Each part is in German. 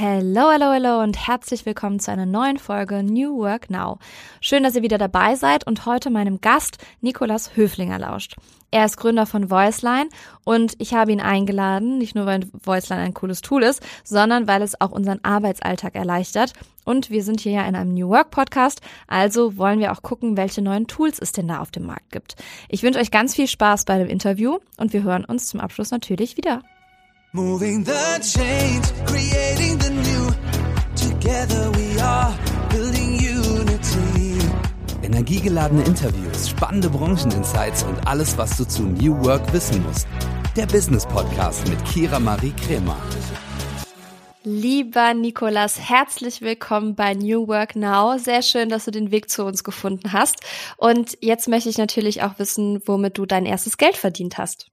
Hello, hello, hello und herzlich willkommen zu einer neuen Folge New Work Now. Schön, dass ihr wieder dabei seid und heute meinem Gast Nikolas Höflinger lauscht. Er ist Gründer von Voiceline und ich habe ihn eingeladen, nicht nur weil Voiceline ein cooles Tool ist, sondern weil es auch unseren Arbeitsalltag erleichtert. Und wir sind hier ja in einem New Work Podcast, also wollen wir auch gucken, welche neuen Tools es denn da auf dem Markt gibt. Ich wünsche euch ganz viel Spaß bei dem Interview und wir hören uns zum Abschluss natürlich wieder. Moving the change, creating the new. Together we are building unity. Energiegeladene Interviews, spannende Brancheninsights und alles, was du zu New Work wissen musst. Der Business Podcast mit Kira Marie Kremer. Lieber Nikolas, herzlich willkommen bei New Work Now. Sehr schön, dass du den Weg zu uns gefunden hast. Und jetzt möchte ich natürlich auch wissen, womit du dein erstes Geld verdient hast.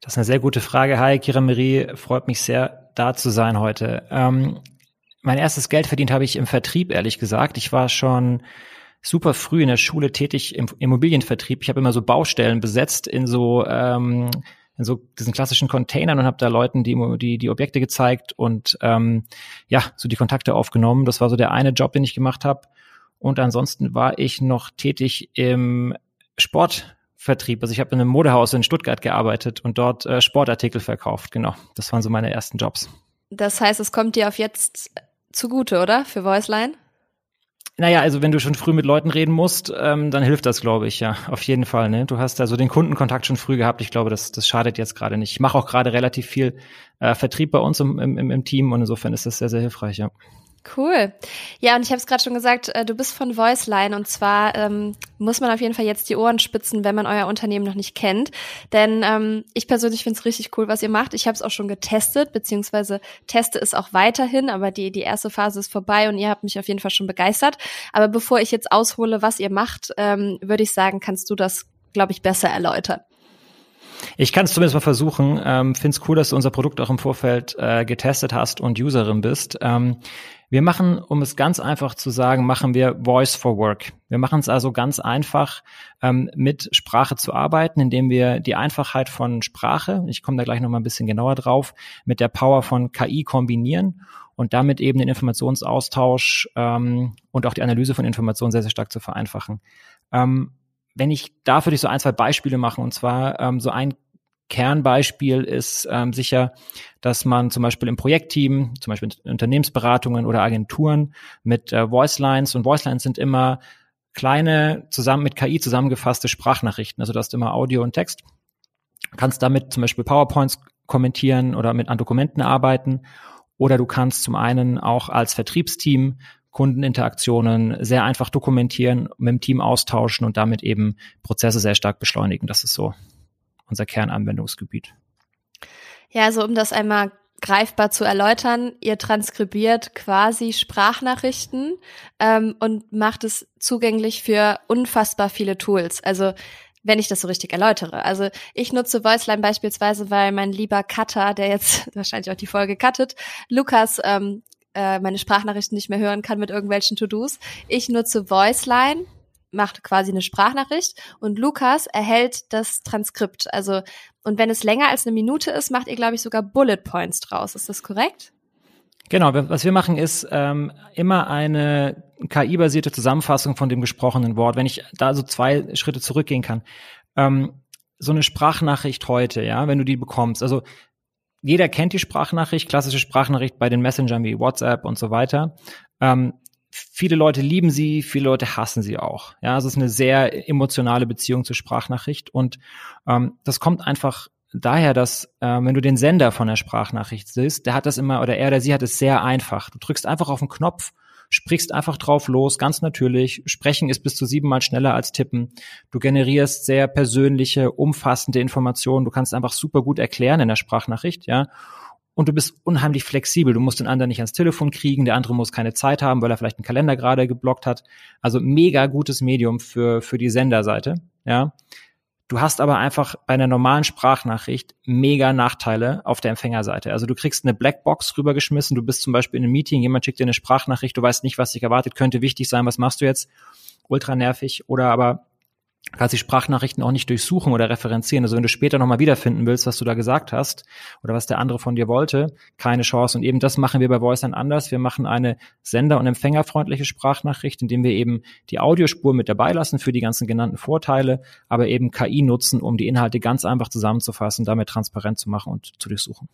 Das ist eine sehr gute Frage. Hi, Kira Marie, freut mich sehr, da zu sein heute. Ähm, mein erstes Geld verdient habe ich im Vertrieb, ehrlich gesagt. Ich war schon super früh in der Schule tätig im Immobilienvertrieb. Ich habe immer so Baustellen besetzt in so ähm, in so diesen klassischen Containern und habe da Leuten die, die die Objekte gezeigt und ähm, ja so die Kontakte aufgenommen. Das war so der eine Job, den ich gemacht habe. Und ansonsten war ich noch tätig im Sport Vertrieb. Also ich habe in einem Modehaus in Stuttgart gearbeitet und dort äh, Sportartikel verkauft. Genau, das waren so meine ersten Jobs. Das heißt, es kommt dir auf jetzt zugute, oder? Für Voiceline? Naja, also wenn du schon früh mit Leuten reden musst, ähm, dann hilft das, glaube ich, ja, auf jeden Fall. Ne? Du hast also den Kundenkontakt schon früh gehabt. Ich glaube, das, das schadet jetzt gerade nicht. Ich mache auch gerade relativ viel äh, Vertrieb bei uns im, im, im Team und insofern ist das sehr, sehr hilfreich, ja. Cool. Ja, und ich habe es gerade schon gesagt, äh, du bist von Voiceline und zwar ähm, muss man auf jeden Fall jetzt die Ohren spitzen, wenn man euer Unternehmen noch nicht kennt. Denn ähm, ich persönlich finde es richtig cool, was ihr macht. Ich habe es auch schon getestet, beziehungsweise teste es auch weiterhin, aber die, die erste Phase ist vorbei und ihr habt mich auf jeden Fall schon begeistert. Aber bevor ich jetzt aushole, was ihr macht, ähm, würde ich sagen, kannst du das, glaube ich, besser erläutern. Ich kann es zumindest mal versuchen. Ähm, Finde es cool, dass du unser Produkt auch im Vorfeld äh, getestet hast und Userin bist. Ähm, wir machen, um es ganz einfach zu sagen, machen wir Voice for Work. Wir machen es also ganz einfach, ähm, mit Sprache zu arbeiten, indem wir die Einfachheit von Sprache, ich komme da gleich noch mal ein bisschen genauer drauf, mit der Power von KI kombinieren und damit eben den Informationsaustausch ähm, und auch die Analyse von Informationen sehr, sehr stark zu vereinfachen. Ähm, wenn ich da würde ich so ein, zwei Beispiele machen, und zwar ähm, so ein Kernbeispiel ist ähm, sicher, dass man zum Beispiel im Projektteam, zum Beispiel in Unternehmensberatungen oder Agenturen mit äh, Voicelines und Voicelines sind immer kleine, zusammen mit KI zusammengefasste Sprachnachrichten. Also du hast immer Audio und Text. kannst damit zum Beispiel PowerPoints kommentieren oder mit an Dokumenten arbeiten. Oder du kannst zum einen auch als Vertriebsteam Kundeninteraktionen sehr einfach dokumentieren, mit dem Team austauschen und damit eben Prozesse sehr stark beschleunigen. Das ist so unser Kernanwendungsgebiet. Ja, also um das einmal greifbar zu erläutern, ihr transkribiert quasi Sprachnachrichten ähm, und macht es zugänglich für unfassbar viele Tools. Also wenn ich das so richtig erläutere. Also ich nutze Voiceline beispielsweise, weil mein lieber Cutter, der jetzt wahrscheinlich auch die Folge cuttet, Lukas ähm, äh, meine Sprachnachrichten nicht mehr hören kann mit irgendwelchen To-Dos. Ich nutze Voiceline, macht quasi eine Sprachnachricht und Lukas erhält das Transkript. Also, und wenn es länger als eine Minute ist, macht ihr, glaube ich, sogar Bullet Points draus. Ist das korrekt? Genau, was wir machen ist ähm, immer eine KI-basierte Zusammenfassung von dem gesprochenen Wort. Wenn ich da so zwei Schritte zurückgehen kann. Ähm, so eine Sprachnachricht heute, ja, wenn du die bekommst. Also jeder kennt die Sprachnachricht, klassische Sprachnachricht bei den Messengern wie WhatsApp und so weiter. Ähm, viele Leute lieben sie, viele Leute hassen sie auch. Ja, es ist eine sehr emotionale Beziehung zur Sprachnachricht und ähm, das kommt einfach daher, dass äh, wenn du den Sender von der Sprachnachricht siehst, der hat das immer oder er oder sie hat es sehr einfach. Du drückst einfach auf den Knopf, sprichst einfach drauf los, ganz natürlich. Sprechen ist bis zu siebenmal schneller als tippen. Du generierst sehr persönliche, umfassende Informationen. Du kannst einfach super gut erklären in der Sprachnachricht, ja und du bist unheimlich flexibel. Du musst den anderen nicht ans Telefon kriegen, der andere muss keine Zeit haben, weil er vielleicht einen Kalender gerade geblockt hat. Also mega gutes Medium für, für die Senderseite, ja. Du hast aber einfach bei einer normalen Sprachnachricht mega Nachteile auf der Empfängerseite. Also du kriegst eine Blackbox rübergeschmissen, du bist zum Beispiel in einem Meeting, jemand schickt dir eine Sprachnachricht, du weißt nicht, was dich erwartet, könnte wichtig sein, was machst du jetzt? Ultra nervig. Oder aber kannst die Sprachnachrichten auch nicht durchsuchen oder referenzieren. Also wenn du später nochmal wiederfinden willst, was du da gesagt hast oder was der andere von dir wollte, keine Chance. Und eben das machen wir bei VoiceLine anders. Wir machen eine sender- und empfängerfreundliche Sprachnachricht, indem wir eben die Audiospur mit dabei lassen für die ganzen genannten Vorteile, aber eben KI nutzen, um die Inhalte ganz einfach zusammenzufassen, damit transparent zu machen und zu durchsuchen.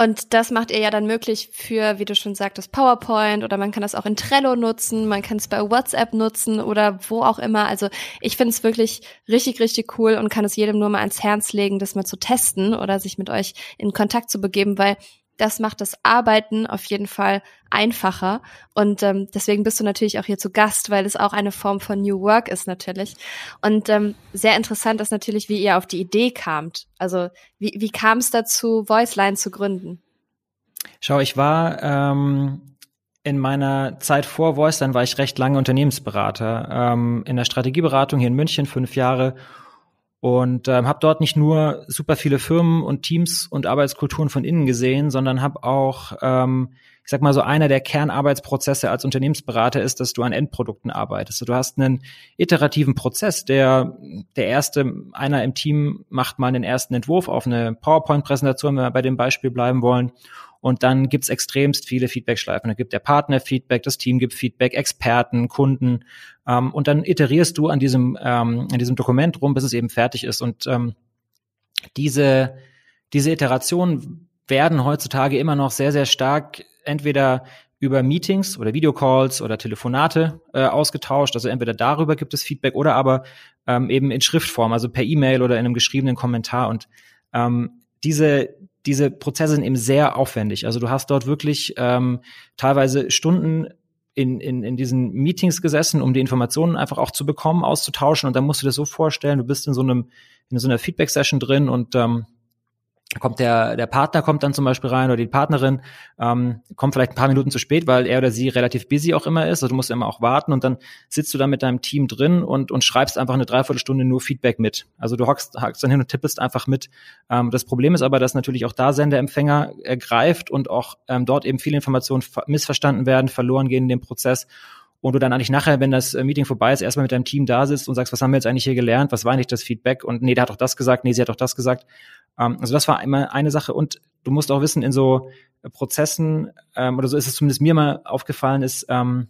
Und das macht ihr ja dann möglich für, wie du schon sagtest, PowerPoint oder man kann das auch in Trello nutzen, man kann es bei WhatsApp nutzen oder wo auch immer. Also ich finde es wirklich richtig, richtig cool und kann es jedem nur mal ans Herz legen, das mal zu testen oder sich mit euch in Kontakt zu begeben, weil das macht das Arbeiten auf jeden Fall einfacher. Und ähm, deswegen bist du natürlich auch hier zu Gast, weil es auch eine Form von New Work ist natürlich. Und ähm, sehr interessant ist natürlich, wie ihr auf die Idee kamt. Also wie, wie kam es dazu, Voiceline zu gründen? Schau, ich war ähm, in meiner Zeit vor Voiceline war ich recht lange Unternehmensberater ähm, in der Strategieberatung hier in München, fünf Jahre und ähm, habe dort nicht nur super viele Firmen und Teams und Arbeitskulturen von innen gesehen, sondern habe auch, ähm, ich sag mal so, einer der Kernarbeitsprozesse als Unternehmensberater ist, dass du an Endprodukten arbeitest. Du hast einen iterativen Prozess, der der erste, einer im Team macht mal den ersten Entwurf auf eine PowerPoint-Präsentation, wenn wir bei dem Beispiel bleiben wollen. Und dann gibt's extremst viele Feedback-Schleifen. Da gibt der Partner Feedback, das Team gibt Feedback, Experten, Kunden. Ähm, und dann iterierst du an diesem, ähm, an diesem Dokument rum, bis es eben fertig ist. Und ähm, diese, diese Iterationen werden heutzutage immer noch sehr, sehr stark entweder über Meetings oder Videocalls oder Telefonate äh, ausgetauscht. Also entweder darüber gibt es Feedback oder aber ähm, eben in Schriftform, also per E-Mail oder in einem geschriebenen Kommentar. Und ähm, diese, diese Prozesse sind eben sehr aufwendig. Also du hast dort wirklich ähm, teilweise Stunden in, in, in diesen Meetings gesessen, um die Informationen einfach auch zu bekommen, auszutauschen. Und dann musst du dir das so vorstellen, du bist in so einem, in so einer Feedback-Session drin und ähm, kommt der, der Partner kommt dann zum Beispiel rein oder die Partnerin ähm, kommt vielleicht ein paar Minuten zu spät, weil er oder sie relativ busy auch immer ist. Also du musst immer auch warten und dann sitzt du da mit deinem Team drin und, und schreibst einfach eine Dreiviertelstunde nur Feedback mit. Also du hockst, hockst dann hin und tippest einfach mit. Ähm, das Problem ist aber, dass natürlich auch da Senderempfänger ergreift und auch ähm, dort eben viele Informationen missverstanden werden, verloren gehen in dem Prozess und du dann eigentlich nachher, wenn das äh, Meeting vorbei ist, erstmal mit deinem Team da sitzt und sagst, was haben wir jetzt eigentlich hier gelernt, was war eigentlich das Feedback und nee, der hat doch das gesagt, nee, sie hat doch das gesagt. Ähm, also das war immer eine Sache und du musst auch wissen, in so Prozessen, ähm, oder so ist es zumindest mir mal aufgefallen, ist, ähm,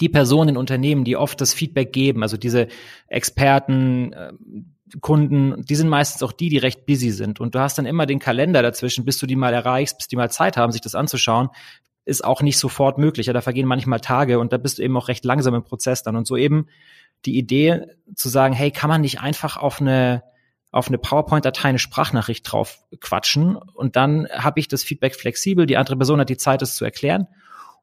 die Personen in Unternehmen, die oft das Feedback geben, also diese Experten, äh, Kunden, die sind meistens auch die, die recht busy sind. Und du hast dann immer den Kalender dazwischen, bis du die mal erreichst, bis die mal Zeit haben, sich das anzuschauen, ist auch nicht sofort möglich. Ja, da vergehen manchmal Tage und da bist du eben auch recht langsam im Prozess dann. Und so eben die Idee zu sagen, hey, kann man nicht einfach auf eine auf eine PowerPoint-Datei eine Sprachnachricht drauf quatschen und dann habe ich das Feedback flexibel. Die andere Person hat die Zeit, es zu erklären.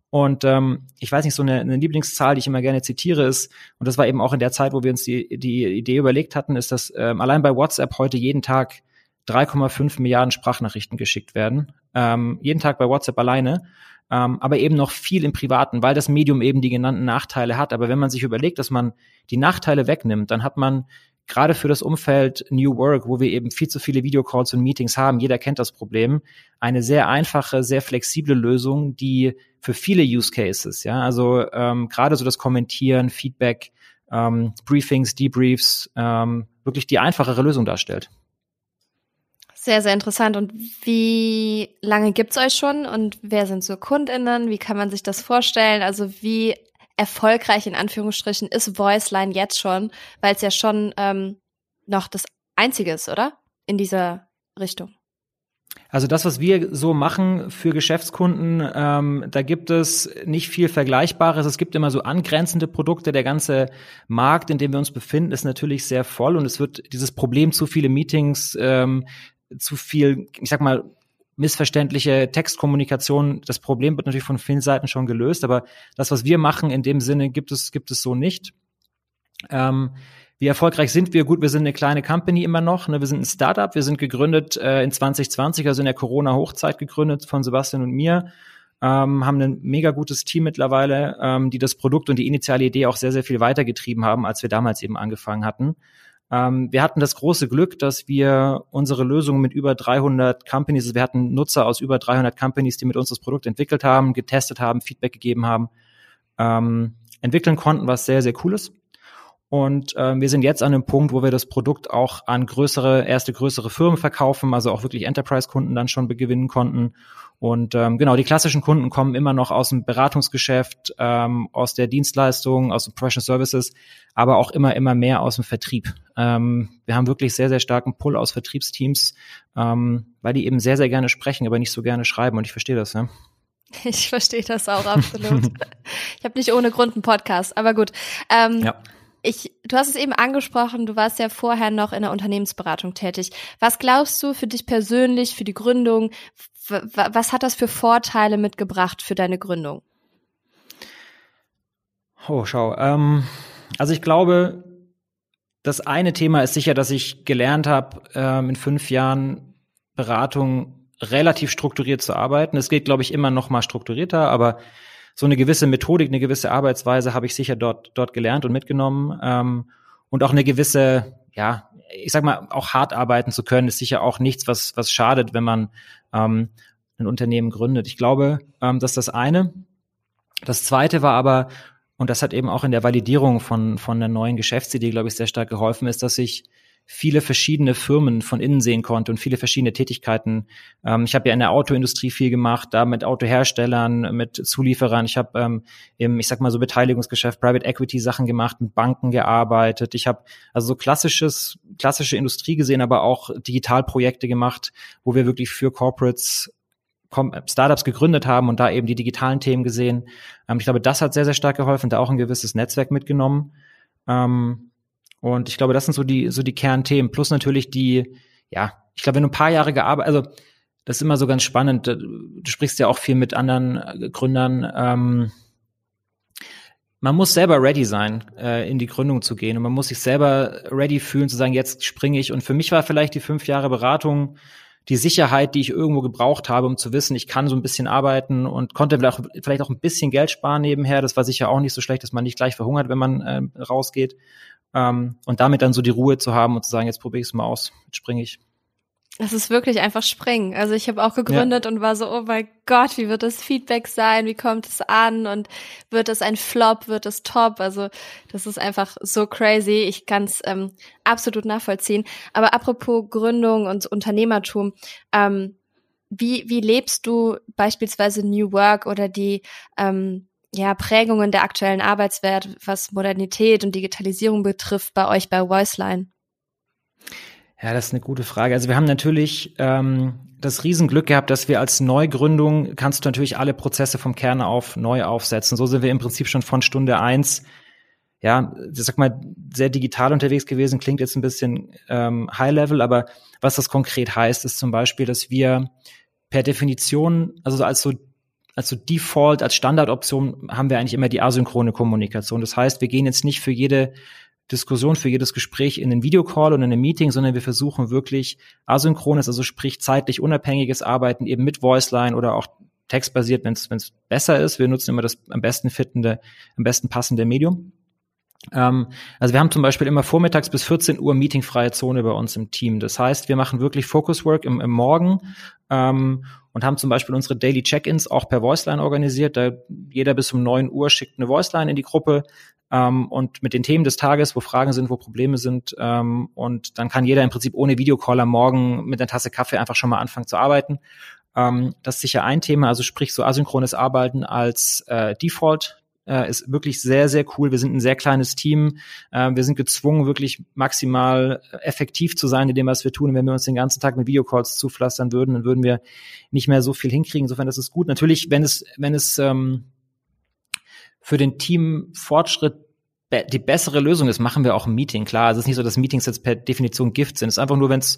Und ähm, ich weiß nicht, so eine, eine Lieblingszahl, die ich immer gerne zitiere, ist, und das war eben auch in der Zeit, wo wir uns die, die Idee überlegt hatten, ist, dass ähm, allein bei WhatsApp heute jeden Tag 3,5 Milliarden Sprachnachrichten geschickt werden. Ähm, jeden Tag bei WhatsApp alleine. Ähm, aber eben noch viel im Privaten, weil das Medium eben die genannten Nachteile hat. Aber wenn man sich überlegt, dass man die Nachteile wegnimmt, dann hat man gerade für das Umfeld New Work, wo wir eben viel zu viele Videocalls und Meetings haben, jeder kennt das Problem, eine sehr einfache, sehr flexible Lösung, die für viele Use Cases, ja, also ähm, gerade so das Kommentieren, Feedback, ähm, Briefings, Debriefs, ähm, wirklich die einfachere Lösung darstellt. Sehr, sehr interessant. Und wie lange gibt's euch schon und wer sind so KundInnen? Wie kann man sich das vorstellen? Also wie erfolgreich in Anführungsstrichen ist Voiceline jetzt schon, weil es ja schon ähm, noch das Einzige ist, oder? In dieser Richtung. Also das, was wir so machen für Geschäftskunden, ähm, da gibt es nicht viel Vergleichbares. Es gibt immer so angrenzende Produkte. Der ganze Markt, in dem wir uns befinden, ist natürlich sehr voll und es wird dieses Problem zu viele Meetings ähm, zu viel, ich sag mal, missverständliche Textkommunikation. Das Problem wird natürlich von vielen Seiten schon gelöst, aber das, was wir machen, in dem Sinne gibt es, gibt es so nicht. Ähm, wie erfolgreich sind wir? Gut, wir sind eine kleine Company immer noch. Ne? Wir sind ein Startup. Wir sind gegründet äh, in 2020, also in der Corona-Hochzeit gegründet von Sebastian und mir. Ähm, haben ein mega gutes Team mittlerweile, ähm, die das Produkt und die initiale Idee auch sehr, sehr viel weitergetrieben haben, als wir damals eben angefangen hatten. Ähm, wir hatten das große Glück, dass wir unsere Lösung mit über 300 Companies, also wir hatten Nutzer aus über 300 Companies, die mit uns das Produkt entwickelt haben, getestet haben, Feedback gegeben haben, ähm, entwickeln konnten, was sehr, sehr cool ist. Und äh, wir sind jetzt an einem Punkt, wo wir das Produkt auch an größere, erste größere Firmen verkaufen, also auch wirklich Enterprise-Kunden dann schon gewinnen konnten. Und ähm, genau, die klassischen Kunden kommen immer noch aus dem Beratungsgeschäft, ähm, aus der Dienstleistung, aus den Professional Services, aber auch immer, immer mehr aus dem Vertrieb. Ähm, wir haben wirklich sehr, sehr starken Pull aus Vertriebsteams, ähm, weil die eben sehr, sehr gerne sprechen, aber nicht so gerne schreiben. Und ich verstehe das, ja. Ich verstehe das auch absolut. ich habe nicht ohne Grund einen Podcast, aber gut. Ähm, ja. Ich, du hast es eben angesprochen, du warst ja vorher noch in der Unternehmensberatung tätig. Was glaubst du für dich persönlich, für die Gründung, was hat das für Vorteile mitgebracht für deine Gründung? Oh, schau. Ähm, also ich glaube, das eine Thema ist sicher, dass ich gelernt habe, ähm, in fünf Jahren Beratung relativ strukturiert zu arbeiten. Es geht, glaube ich, immer noch mal strukturierter, aber so eine gewisse Methodik, eine gewisse Arbeitsweise habe ich sicher dort dort gelernt und mitgenommen ähm, und auch eine gewisse, ja, ich sag mal, auch hart arbeiten zu können, ist sicher auch nichts, was was schadet, wenn man ähm, ein Unternehmen gründet. Ich glaube, ähm, dass das eine. Das zweite war aber, und das hat eben auch in der Validierung von, von der neuen Geschäftsidee, glaube ich, sehr stark geholfen, ist, dass ich viele verschiedene Firmen von innen sehen konnte und viele verschiedene Tätigkeiten. Ähm, ich habe ja in der Autoindustrie viel gemacht, da mit Autoherstellern, mit Zulieferern. Ich habe ähm, im, ich sag mal so Beteiligungsgeschäft, Private Equity Sachen gemacht, mit Banken gearbeitet. Ich habe also so klassisches, klassische Industrie gesehen, aber auch Digitalprojekte gemacht, wo wir wirklich für Corporates Startups gegründet haben und da eben die digitalen Themen gesehen. Ähm, ich glaube, das hat sehr, sehr stark geholfen, da auch ein gewisses Netzwerk mitgenommen. Ähm, und ich glaube, das sind so die, so die Kernthemen. Plus natürlich die, ja, ich glaube, wenn du ein paar Jahre gearbeitet, also das ist immer so ganz spannend. Du sprichst ja auch viel mit anderen äh, Gründern. Ähm, man muss selber ready sein, äh, in die Gründung zu gehen. Und man muss sich selber ready fühlen, zu sagen, jetzt springe ich. Und für mich war vielleicht die fünf Jahre Beratung die Sicherheit, die ich irgendwo gebraucht habe, um zu wissen, ich kann so ein bisschen arbeiten und konnte vielleicht auch, ein bisschen Geld sparen nebenher. Das war sicher auch nicht so schlecht, dass man nicht gleich verhungert, wenn man äh, rausgeht. Ähm, und damit dann so die Ruhe zu haben und zu sagen, jetzt probiere ich es mal aus, jetzt springe ich. Es ist wirklich einfach springen. Also ich habe auch gegründet ja. und war so, oh mein Gott, wie wird das Feedback sein? Wie kommt es an? Und wird es ein Flop? Wird es top? Also das ist einfach so crazy. Ich kann es ähm, absolut nachvollziehen. Aber apropos Gründung und Unternehmertum, ähm, wie, wie lebst du beispielsweise New Work oder die ähm, ja, Prägungen der aktuellen Arbeitswelt, was Modernität und Digitalisierung betrifft, bei euch bei Voiceline? Ja, das ist eine gute Frage. Also wir haben natürlich ähm, das Riesenglück gehabt, dass wir als Neugründung kannst du natürlich alle Prozesse vom Kern auf neu aufsetzen. So sind wir im Prinzip schon von Stunde eins, ja, ich sag mal, sehr digital unterwegs gewesen. Klingt jetzt ein bisschen ähm, High Level, aber was das konkret heißt, ist zum Beispiel, dass wir per Definition, also als so als so Default, als Standardoption haben wir eigentlich immer die asynchrone Kommunikation. Das heißt, wir gehen jetzt nicht für jede Diskussion, für jedes Gespräch in einen Videocall und in einem Meeting, sondern wir versuchen wirklich asynchrones, also sprich zeitlich unabhängiges Arbeiten eben mit Voiceline oder auch textbasiert, wenn es besser ist. Wir nutzen immer das am besten fittende, am besten passende Medium. Ähm, also wir haben zum Beispiel immer vormittags bis 14 Uhr meetingfreie Zone bei uns im Team. Das heißt, wir machen wirklich Focus Work im, im Morgen ähm, und haben zum Beispiel unsere Daily Check-ins auch per Voiceline organisiert. Da jeder bis um 9 Uhr schickt eine Voiceline in die Gruppe ähm, und mit den Themen des Tages, wo Fragen sind, wo Probleme sind. Ähm, und dann kann jeder im Prinzip ohne Videocall am Morgen mit einer Tasse Kaffee einfach schon mal anfangen zu arbeiten. Ähm, das ist sicher ein Thema, also sprich so asynchrones Arbeiten als äh, Default äh, ist wirklich sehr, sehr cool. Wir sind ein sehr kleines Team. Äh, wir sind gezwungen, wirklich maximal effektiv zu sein in dem, was wir tun. Und wenn wir uns den ganzen Tag mit Videocalls zupflastern würden, dann würden wir nicht mehr so viel hinkriegen. Insofern, das ist gut. Natürlich, wenn es, wenn es ähm, für den Teamfortschritt die bessere Lösung ist, machen wir auch ein Meeting. Klar, es ist nicht so, dass Meetings jetzt per Definition Gift sind. Es ist einfach nur, wenn es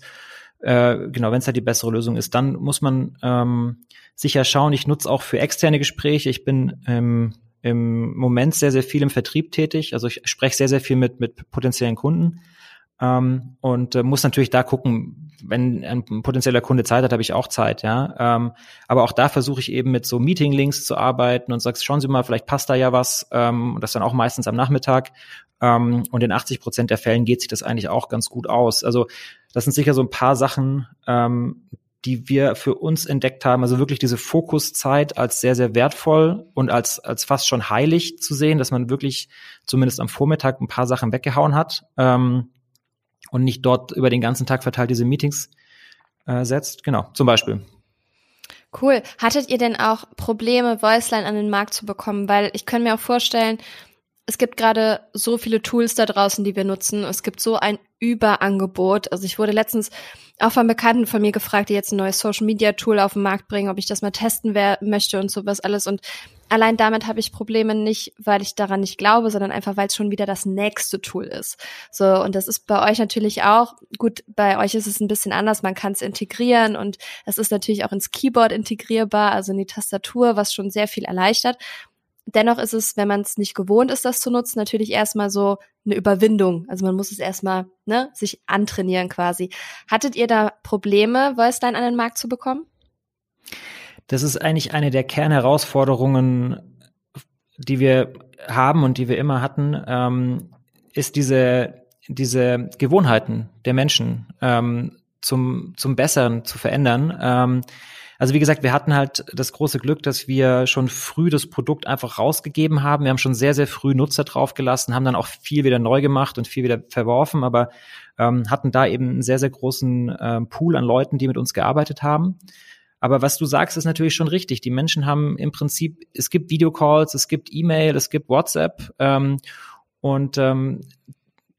äh, genau, wenn es halt die bessere Lösung ist, dann muss man ähm, sicher schauen. Ich nutze auch für externe Gespräche. Ich bin ähm, im Moment sehr, sehr viel im Vertrieb tätig. Also ich spreche sehr, sehr viel mit, mit potenziellen Kunden ähm, und äh, muss natürlich da gucken, wenn ein potenzieller Kunde Zeit hat, habe ich auch Zeit, ja. Ähm, aber auch da versuche ich eben mit so Meeting-Links zu arbeiten und sagst, schauen Sie mal, vielleicht passt da ja was. Ähm, und das dann auch meistens am Nachmittag. Ähm, und in 80 Prozent der Fällen geht sich das eigentlich auch ganz gut aus. Also das sind sicher so ein paar Sachen, ähm, die wir für uns entdeckt haben. Also wirklich diese Fokuszeit als sehr, sehr wertvoll und als, als fast schon heilig zu sehen, dass man wirklich zumindest am Vormittag ein paar Sachen weggehauen hat ähm, und nicht dort über den ganzen Tag verteilt diese Meetings äh, setzt. Genau, zum Beispiel. Cool. Hattet ihr denn auch Probleme, Voiceline an den Markt zu bekommen? Weil ich könnte mir auch vorstellen, es gibt gerade so viele Tools da draußen, die wir nutzen. Es gibt so ein Überangebot. Also ich wurde letztens auch von Bekannten von mir gefragt, die jetzt ein neues Social Media Tool auf den Markt bringen, ob ich das mal testen möchte und sowas alles. Und allein damit habe ich Probleme nicht, weil ich daran nicht glaube, sondern einfach, weil es schon wieder das nächste Tool ist. So, und das ist bei euch natürlich auch, gut, bei euch ist es ein bisschen anders, man kann es integrieren und es ist natürlich auch ins Keyboard integrierbar, also in die Tastatur, was schon sehr viel erleichtert. Dennoch ist es, wenn man es nicht gewohnt ist, das zu nutzen, natürlich erstmal so eine Überwindung. Also man muss es erstmal ne, sich antrainieren quasi. Hattet ihr da Probleme, Voiceline an den Markt zu bekommen? Das ist eigentlich eine der Kernherausforderungen, die wir haben und die wir immer hatten, ähm, ist diese, diese Gewohnheiten der Menschen ähm, zum, zum Besseren zu verändern. Ähm, also wie gesagt, wir hatten halt das große Glück, dass wir schon früh das Produkt einfach rausgegeben haben. Wir haben schon sehr, sehr früh Nutzer draufgelassen, haben dann auch viel wieder neu gemacht und viel wieder verworfen, aber ähm, hatten da eben einen sehr, sehr großen ähm, Pool an Leuten, die mit uns gearbeitet haben. Aber was du sagst, ist natürlich schon richtig. Die Menschen haben im Prinzip, es gibt Videocalls, es gibt E-Mail, es gibt WhatsApp ähm, und ähm,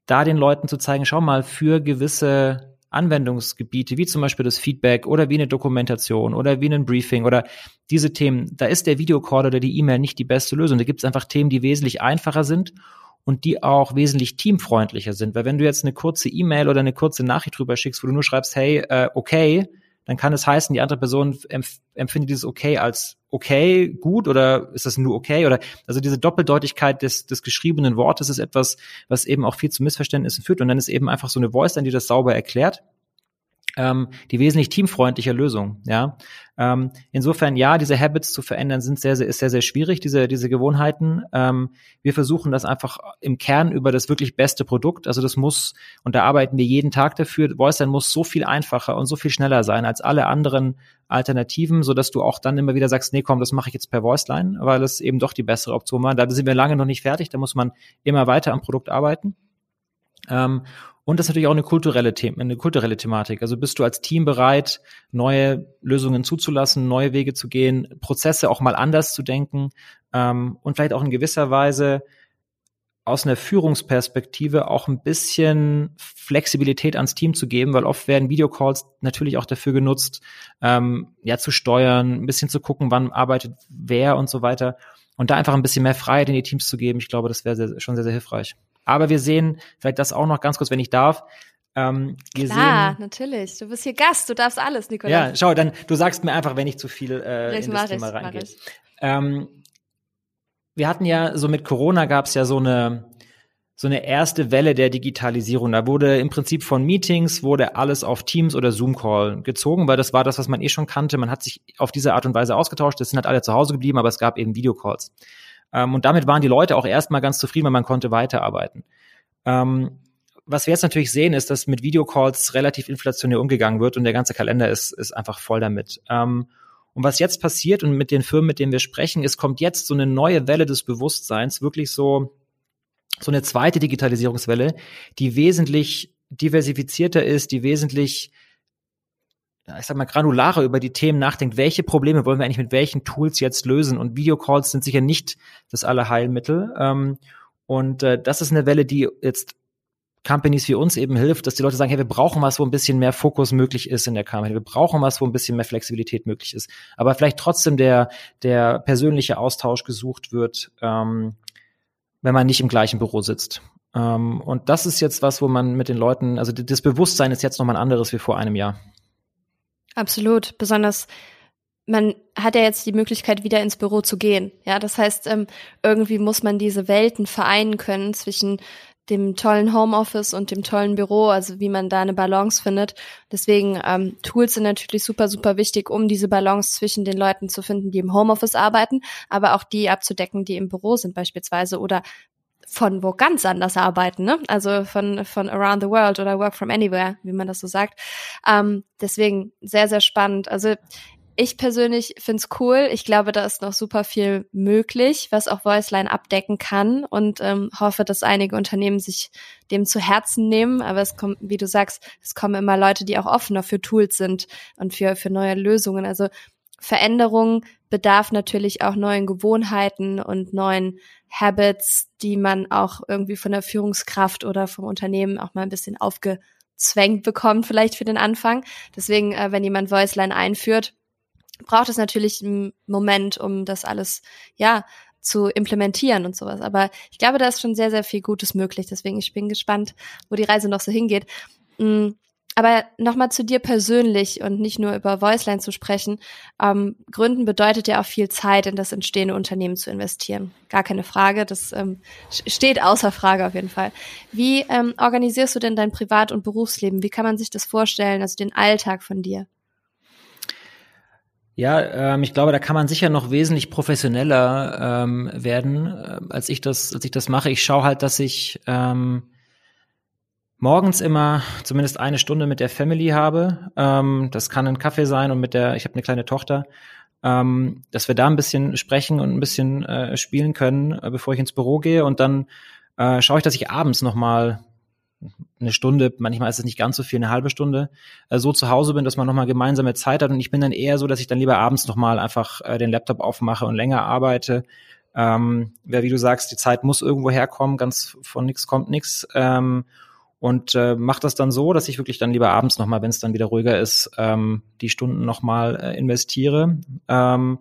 da den Leuten zu zeigen, schau mal, für gewisse Anwendungsgebiete, wie zum Beispiel das Feedback oder wie eine Dokumentation oder wie ein Briefing oder diese Themen, da ist der Videocall oder die E-Mail nicht die beste Lösung. Da gibt es einfach Themen, die wesentlich einfacher sind und die auch wesentlich teamfreundlicher sind. Weil wenn du jetzt eine kurze E-Mail oder eine kurze Nachricht drüber schickst, wo du nur schreibst, hey, äh, okay, dann kann es heißen, die andere Person empf empfindet dieses okay als okay, gut oder ist das nur okay? Oder also diese Doppeldeutigkeit des, des geschriebenen Wortes ist etwas, was eben auch viel zu Missverständnissen führt und dann ist eben einfach so eine Voice dann, die das sauber erklärt ähm, die wesentlich teamfreundliche Lösung. Ja, ähm, insofern ja, diese Habits zu verändern sind sehr, sehr ist sehr, sehr schwierig. Diese diese Gewohnheiten. Ähm, wir versuchen das einfach im Kern über das wirklich beste Produkt. Also das muss und da arbeiten wir jeden Tag dafür. VoiceLine muss so viel einfacher und so viel schneller sein als alle anderen Alternativen, so dass du auch dann immer wieder sagst, nee, komm, das mache ich jetzt per VoiceLine, weil es eben doch die bessere Option war. Da sind wir lange noch nicht fertig. Da muss man immer weiter am Produkt arbeiten. Ähm, und das ist natürlich auch eine kulturelle, The eine kulturelle Thematik. Also bist du als Team bereit, neue Lösungen zuzulassen, neue Wege zu gehen, Prozesse auch mal anders zu denken ähm, und vielleicht auch in gewisser Weise aus einer Führungsperspektive auch ein bisschen Flexibilität ans Team zu geben, weil oft werden Videocalls natürlich auch dafür genutzt, ähm, ja zu steuern, ein bisschen zu gucken, wann arbeitet wer und so weiter und da einfach ein bisschen mehr Freiheit in die Teams zu geben. Ich glaube, das wäre schon sehr, sehr hilfreich. Aber wir sehen, vielleicht das auch noch ganz kurz, wenn ich darf, ähm, wir Klar, sehen, natürlich. Du bist hier Gast, du darfst alles, Nikolas. Ja, schau, dann du sagst mir einfach, wenn ich zu viel äh, in das Thema reingehe. Ähm, wir hatten ja so mit Corona gab es ja so eine so eine erste Welle der Digitalisierung. Da wurde im Prinzip von Meetings wurde alles auf Teams oder Zoom Call gezogen, weil das war das, was man eh schon kannte. Man hat sich auf diese Art und Weise ausgetauscht. Das sind halt alle zu Hause geblieben, aber es gab eben Videocalls. Ähm, und damit waren die Leute auch erstmal ganz zufrieden, weil man konnte weiterarbeiten. Ähm, was wir jetzt natürlich sehen, ist, dass mit Videocalls relativ inflationär umgegangen wird und der ganze Kalender ist, ist einfach voll damit. Ähm, und was jetzt passiert und mit den Firmen, mit denen wir sprechen, es kommt jetzt so eine neue Welle des Bewusstseins, wirklich so, so eine zweite Digitalisierungswelle, die wesentlich diversifizierter ist, die wesentlich ich sag mal, granularer über die Themen nachdenkt, welche Probleme wollen wir eigentlich mit welchen Tools jetzt lösen. Und Videocalls sind sicher nicht das Allerheilmittel. Ähm, und äh, das ist eine Welle, die jetzt Companies wie uns eben hilft, dass die Leute sagen, hey, wir brauchen was, wo ein bisschen mehr Fokus möglich ist in der Company. Wir brauchen was, wo ein bisschen mehr Flexibilität möglich ist. Aber vielleicht trotzdem der, der persönliche Austausch gesucht wird, ähm, wenn man nicht im gleichen Büro sitzt. Ähm, und das ist jetzt was, wo man mit den Leuten, also das Bewusstsein ist jetzt nochmal ein anderes wie vor einem Jahr. Absolut. Besonders man hat ja jetzt die Möglichkeit, wieder ins Büro zu gehen. Ja, das heißt, ähm, irgendwie muss man diese Welten vereinen können zwischen dem tollen Homeoffice und dem tollen Büro, also wie man da eine Balance findet. Deswegen ähm, Tools sind natürlich super, super wichtig, um diese Balance zwischen den Leuten zu finden, die im Homeoffice arbeiten, aber auch die abzudecken, die im Büro sind beispielsweise oder von wo ganz anders arbeiten, ne? Also von, von around the world oder work from anywhere, wie man das so sagt. Ähm, deswegen sehr, sehr spannend. Also ich persönlich find's cool. Ich glaube, da ist noch super viel möglich, was auch Voiceline abdecken kann und ähm, hoffe, dass einige Unternehmen sich dem zu Herzen nehmen. Aber es kommt, wie du sagst, es kommen immer Leute, die auch offener für Tools sind und für, für neue Lösungen. Also Veränderung bedarf natürlich auch neuen Gewohnheiten und neuen Habits, die man auch irgendwie von der Führungskraft oder vom Unternehmen auch mal ein bisschen aufgezwängt bekommt, vielleicht für den Anfang. Deswegen, äh, wenn jemand Voiceline einführt, braucht es natürlich einen Moment, um das alles, ja, zu implementieren und sowas. Aber ich glaube, da ist schon sehr, sehr viel Gutes möglich. Deswegen, ich bin gespannt, wo die Reise noch so hingeht. Aber nochmal zu dir persönlich und nicht nur über Voiceline zu sprechen. Ähm, Gründen bedeutet ja auch viel Zeit in das entstehende Unternehmen zu investieren. Gar keine Frage, das ähm, steht außer Frage auf jeden Fall. Wie ähm, organisierst du denn dein Privat- und Berufsleben? Wie kann man sich das vorstellen, also den Alltag von dir? Ja, ähm, ich glaube, da kann man sicher noch wesentlich professioneller ähm, werden, äh, als ich das, als ich das mache. Ich schaue halt, dass ich ähm, morgens immer zumindest eine Stunde mit der Family habe. Ähm, das kann ein Kaffee sein und mit der, ich habe eine kleine Tochter, ähm, dass wir da ein bisschen sprechen und ein bisschen äh, spielen können, äh, bevor ich ins Büro gehe. Und dann äh, schaue ich, dass ich abends noch mal eine Stunde, manchmal ist es nicht ganz so viel, eine halbe Stunde, äh, so zu Hause bin, dass man nochmal gemeinsame Zeit hat. Und ich bin dann eher so, dass ich dann lieber abends nochmal einfach äh, den Laptop aufmache und länger arbeite. Ähm, ja, wie du sagst, die Zeit muss irgendwo herkommen, ganz von nichts kommt nichts. Ähm, und äh, mache das dann so, dass ich wirklich dann lieber abends nochmal, wenn es dann wieder ruhiger ist, ähm, die Stunden nochmal äh, investiere. Ähm,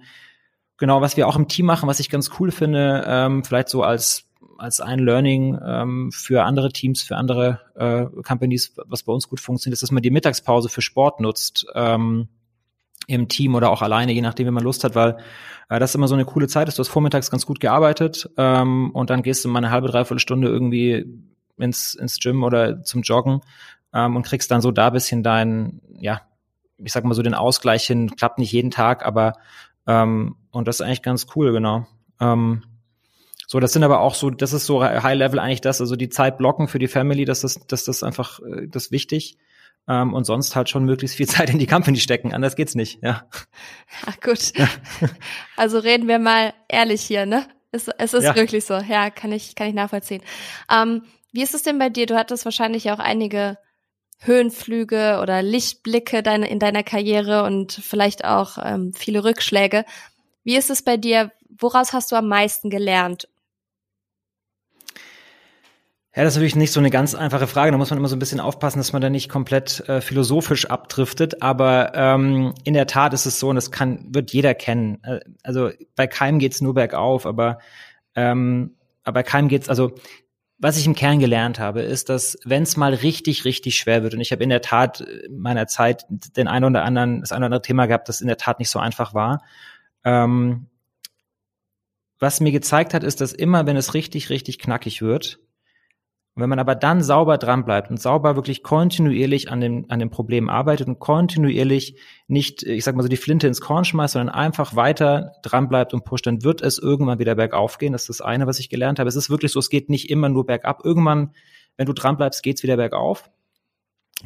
genau, was wir auch im Team machen, was ich ganz cool finde, ähm, vielleicht so als als ein Learning ähm, für andere Teams, für andere äh, Companies, was bei uns gut funktioniert, ist, dass man die Mittagspause für Sport nutzt. Ähm, im Team oder auch alleine, je nachdem, wie man Lust hat, weil äh, das immer so eine coole Zeit ist. Du hast vormittags ganz gut gearbeitet ähm, und dann gehst du mal eine halbe, dreiviertel Stunde irgendwie ins, ins Gym oder zum Joggen ähm, und kriegst dann so da bisschen dein, ja, ich sag mal so den Ausgleich hin. Klappt nicht jeden Tag, aber ähm, und das ist eigentlich ganz cool, genau. Ähm, so, das sind aber auch so, das ist so High Level eigentlich das, also die Zeit blocken für die Family, das ist, das, einfach äh, das ist wichtig. Ähm, und sonst halt schon möglichst viel Zeit in die Company stecken. Anders geht's nicht, ja. Ach gut. Ja. Also reden wir mal ehrlich hier, ne? Es, es ist ja. wirklich so. Ja, kann ich, kann ich nachvollziehen. Ähm, wie ist es denn bei dir? Du hattest wahrscheinlich auch einige Höhenflüge oder Lichtblicke deine, in deiner Karriere und vielleicht auch ähm, viele Rückschläge. Wie ist es bei dir? Woraus hast du am meisten gelernt? Ja, das ist natürlich nicht so eine ganz einfache Frage. Da muss man immer so ein bisschen aufpassen, dass man da nicht komplett äh, philosophisch abdriftet. Aber ähm, in der Tat ist es so, und das kann wird jeder kennen. Äh, also bei keinem geht's nur bergauf, aber ähm, aber bei keinem geht's also was ich im Kern gelernt habe, ist, dass wenn es mal richtig, richtig schwer wird, und ich habe in der Tat in meiner Zeit den einen oder anderen, das eine oder andere Thema gehabt, das in der Tat nicht so einfach war. Ähm, was mir gezeigt hat, ist, dass immer, wenn es richtig, richtig knackig wird, und wenn man aber dann sauber dran bleibt und sauber wirklich kontinuierlich an dem, an dem Problem arbeitet und kontinuierlich nicht, ich sag mal so, die Flinte ins Korn schmeißt, sondern einfach weiter dran bleibt und pusht, dann wird es irgendwann wieder bergauf gehen. Das ist das eine, was ich gelernt habe. Es ist wirklich so, es geht nicht immer nur bergab. Irgendwann, wenn du dran bleibst, geht's wieder bergauf.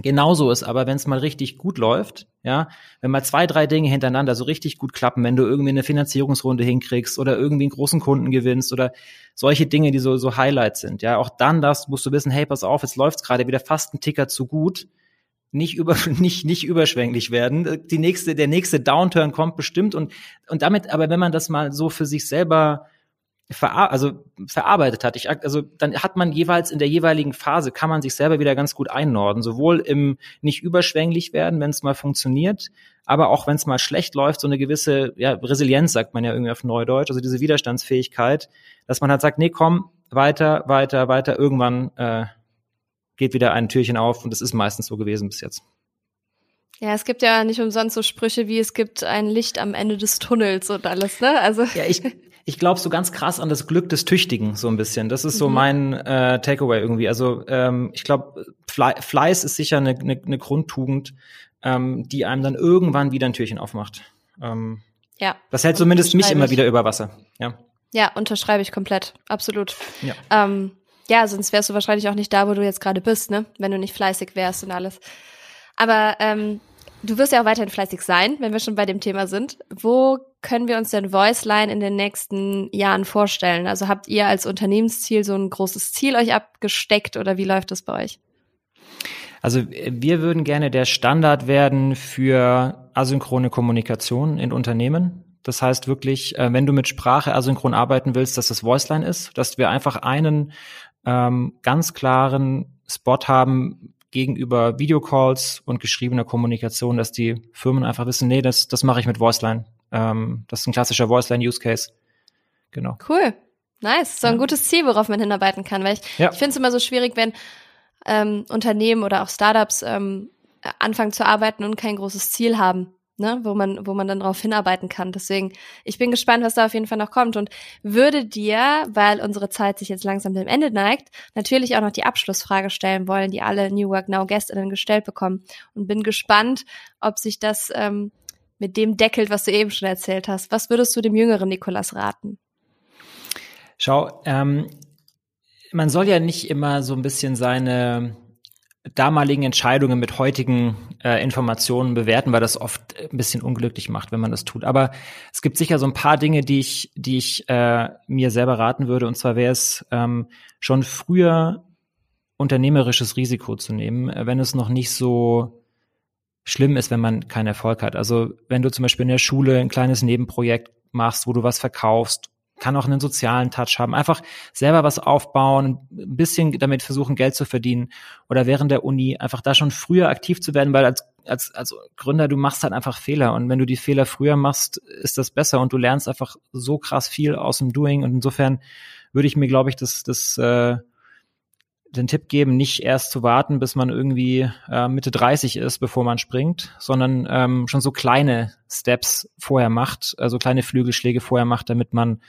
Genauso ist aber, wenn es mal richtig gut läuft, ja, wenn mal zwei, drei Dinge hintereinander so richtig gut klappen, wenn du irgendwie eine Finanzierungsrunde hinkriegst oder irgendwie einen großen Kunden gewinnst oder solche Dinge, die so, so Highlights sind, ja, auch dann das musst du wissen, hey, pass auf, jetzt läuft's gerade wieder fast ein Ticker zu gut, nicht über, nicht, nicht überschwänglich werden. Die nächste, der nächste Downturn kommt bestimmt und, und damit, aber wenn man das mal so für sich selber verar also verarbeitet hat. Ich, also dann hat man jeweils in der jeweiligen Phase kann man sich selber wieder ganz gut einnorden, sowohl im nicht überschwänglich werden, wenn es mal funktioniert, aber auch wenn es mal schlecht läuft, so eine gewisse ja, Resilienz sagt man ja irgendwie auf Neudeutsch, also diese Widerstandsfähigkeit, dass man halt sagt, nee, komm, weiter, weiter, weiter, irgendwann äh, geht wieder ein Türchen auf und das ist meistens so gewesen bis jetzt. Ja, es gibt ja nicht umsonst so Sprüche wie es gibt ein Licht am Ende des Tunnels und alles, ne? Also ja, ich, ich glaube so ganz krass an das Glück des Tüchtigen so ein bisschen. Das ist so mhm. mein äh, Takeaway irgendwie. Also ähm, ich glaube, Fle Fleiß ist sicher eine, eine, eine Grundtugend, ähm, die einem dann irgendwann wieder ein Türchen aufmacht. Ähm, ja. Das hält zumindest mich immer wieder über Wasser. Ja. Ja, unterschreibe ich komplett. Absolut. Ja, ähm, ja sonst wärst du wahrscheinlich auch nicht da, wo du jetzt gerade bist, ne? Wenn du nicht fleißig wärst und alles. Aber ähm, du wirst ja auch weiterhin fleißig sein, wenn wir schon bei dem Thema sind. Wo können wir uns denn Voiceline in den nächsten Jahren vorstellen? Also habt ihr als Unternehmensziel so ein großes Ziel euch abgesteckt oder wie läuft das bei euch? Also wir würden gerne der Standard werden für asynchrone Kommunikation in Unternehmen. Das heißt wirklich, äh, wenn du mit Sprache asynchron arbeiten willst, dass das Voiceline ist, dass wir einfach einen ähm, ganz klaren Spot haben gegenüber Videocalls und geschriebener Kommunikation, dass die Firmen einfach wissen, nee, das, das mache ich mit Voiceline. Ähm, das ist ein klassischer Voiceline-Use-Case. Genau. Cool. Nice. So ein ja. gutes Ziel, worauf man hinarbeiten kann, weil ich, ja. ich finde es immer so schwierig, wenn ähm, Unternehmen oder auch Startups ähm, anfangen zu arbeiten und kein großes Ziel haben ne, wo man, wo man dann darauf hinarbeiten kann. Deswegen, ich bin gespannt, was da auf jeden Fall noch kommt und würde dir, weil unsere Zeit sich jetzt langsam dem Ende neigt, natürlich auch noch die Abschlussfrage stellen wollen, die alle New Work Now Gästinnen gestellt bekommen und bin gespannt, ob sich das ähm, mit dem deckelt, was du eben schon erzählt hast. Was würdest du dem jüngeren Nikolas raten? Schau, ähm, man soll ja nicht immer so ein bisschen seine damaligen Entscheidungen mit heutigen äh, Informationen bewerten, weil das oft ein bisschen unglücklich macht, wenn man das tut. Aber es gibt sicher so ein paar Dinge, die ich, die ich äh, mir selber raten würde. Und zwar wäre es ähm, schon früher unternehmerisches Risiko zu nehmen, wenn es noch nicht so schlimm ist, wenn man keinen Erfolg hat. Also wenn du zum Beispiel in der Schule ein kleines Nebenprojekt machst, wo du was verkaufst kann auch einen sozialen Touch haben. Einfach selber was aufbauen, ein bisschen damit versuchen, Geld zu verdienen oder während der Uni einfach da schon früher aktiv zu werden, weil als, als, als Gründer, du machst halt einfach Fehler und wenn du die Fehler früher machst, ist das besser und du lernst einfach so krass viel aus dem Doing und insofern würde ich mir, glaube ich, das, das, äh, den Tipp geben, nicht erst zu warten, bis man irgendwie äh, Mitte 30 ist, bevor man springt, sondern ähm, schon so kleine Steps vorher macht, also kleine Flügelschläge vorher macht, damit man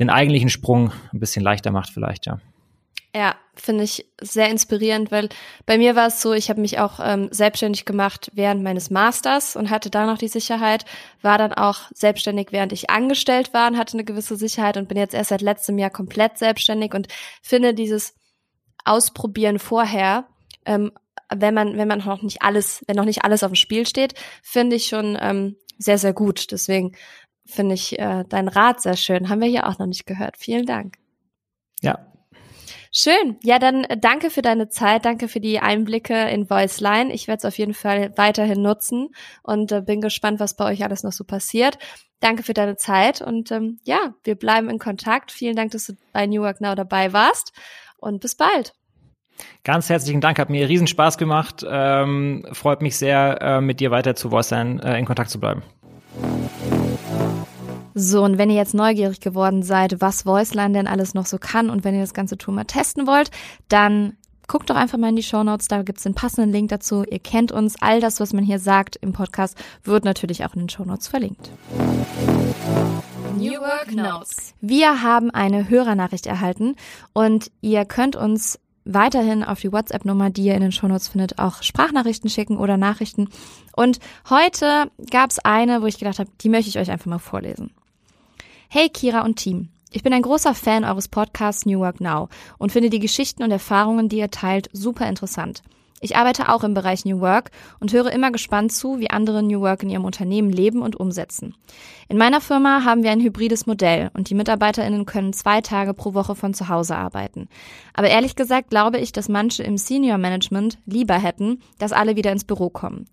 den eigentlichen Sprung ein bisschen leichter macht vielleicht, ja. Ja, finde ich sehr inspirierend, weil bei mir war es so, ich habe mich auch ähm, selbstständig gemacht während meines Masters und hatte da noch die Sicherheit, war dann auch selbstständig, während ich angestellt war und hatte eine gewisse Sicherheit und bin jetzt erst seit letztem Jahr komplett selbstständig und finde dieses Ausprobieren vorher, ähm, wenn man, wenn man noch nicht alles, wenn noch nicht alles auf dem Spiel steht, finde ich schon ähm, sehr, sehr gut. Deswegen finde ich äh, dein Rat sehr schön. Haben wir hier auch noch nicht gehört. Vielen Dank. Ja. Schön. Ja, dann äh, danke für deine Zeit, danke für die Einblicke in Voiceline. Ich werde es auf jeden Fall weiterhin nutzen und äh, bin gespannt, was bei euch alles noch so passiert. Danke für deine Zeit und ähm, ja, wir bleiben in Kontakt. Vielen Dank, dass du bei New York Now dabei warst und bis bald. Ganz herzlichen Dank, hat mir riesen Spaß gemacht. Ähm, freut mich sehr, äh, mit dir weiter zu Voiceline äh, in Kontakt zu bleiben. So, und wenn ihr jetzt neugierig geworden seid, was Voiceline denn alles noch so kann und wenn ihr das ganze Tool mal testen wollt, dann guckt doch einfach mal in die Show Notes, da gibt's den passenden Link dazu. Ihr kennt uns, all das, was man hier sagt im Podcast, wird natürlich auch in den Show Notes verlinkt. New Work Notes. Wir haben eine Hörernachricht erhalten und ihr könnt uns weiterhin auf die WhatsApp-Nummer, die ihr in den Shownotes findet, auch Sprachnachrichten schicken oder Nachrichten. Und heute gab es eine, wo ich gedacht habe, die möchte ich euch einfach mal vorlesen. Hey Kira und Team. Ich bin ein großer Fan eures Podcasts New Work Now und finde die Geschichten und Erfahrungen, die ihr teilt, super interessant. Ich arbeite auch im Bereich New Work und höre immer gespannt zu, wie andere New Work in ihrem Unternehmen leben und umsetzen. In meiner Firma haben wir ein hybrides Modell und die MitarbeiterInnen können zwei Tage pro Woche von zu Hause arbeiten. Aber ehrlich gesagt glaube ich, dass manche im Senior Management lieber hätten, dass alle wieder ins Büro kommen.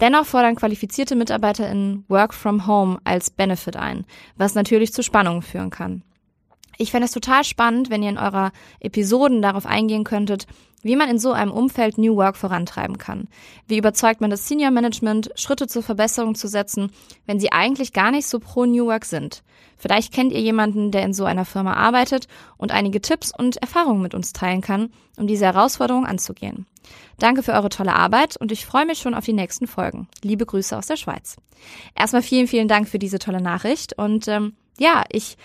Dennoch fordern qualifizierte MitarbeiterInnen Work from Home als Benefit ein, was natürlich zu Spannungen führen kann. Ich fände es total spannend, wenn ihr in eurer Episoden darauf eingehen könntet, wie man in so einem Umfeld New Work vorantreiben kann. Wie überzeugt man das Senior Management, Schritte zur Verbesserung zu setzen, wenn sie eigentlich gar nicht so pro New Work sind. Vielleicht kennt ihr jemanden, der in so einer Firma arbeitet und einige Tipps und Erfahrungen mit uns teilen kann, um diese Herausforderung anzugehen. Danke für eure tolle Arbeit und ich freue mich schon auf die nächsten Folgen. Liebe Grüße aus der Schweiz. Erstmal vielen, vielen Dank für diese tolle Nachricht und ähm, ja, ich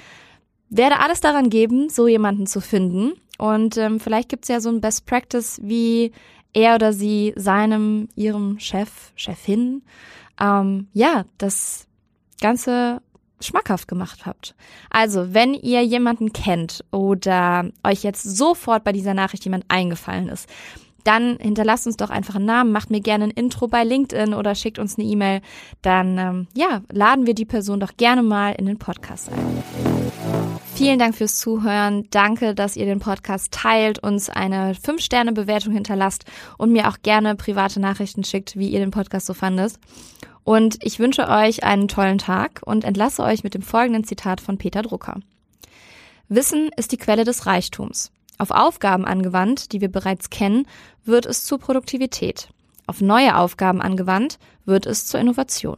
werde alles daran geben, so jemanden zu finden und ähm, vielleicht gibt's ja so ein Best Practice, wie er oder sie seinem, ihrem Chef, Chefin, ähm, ja, das Ganze schmackhaft gemacht habt. Also, wenn ihr jemanden kennt oder euch jetzt sofort bei dieser Nachricht jemand eingefallen ist, dann hinterlasst uns doch einfach einen Namen, macht mir gerne ein Intro bei LinkedIn oder schickt uns eine E-Mail. Dann ähm, ja, laden wir die Person doch gerne mal in den Podcast ein. Vielen Dank fürs Zuhören. Danke, dass ihr den Podcast teilt, uns eine 5-Sterne-Bewertung hinterlasst und mir auch gerne private Nachrichten schickt, wie ihr den Podcast so fandet. Und ich wünsche euch einen tollen Tag und entlasse euch mit dem folgenden Zitat von Peter Drucker. Wissen ist die Quelle des Reichtums. Auf Aufgaben angewandt, die wir bereits kennen, wird es zur Produktivität. Auf neue Aufgaben angewandt, wird es zur Innovation.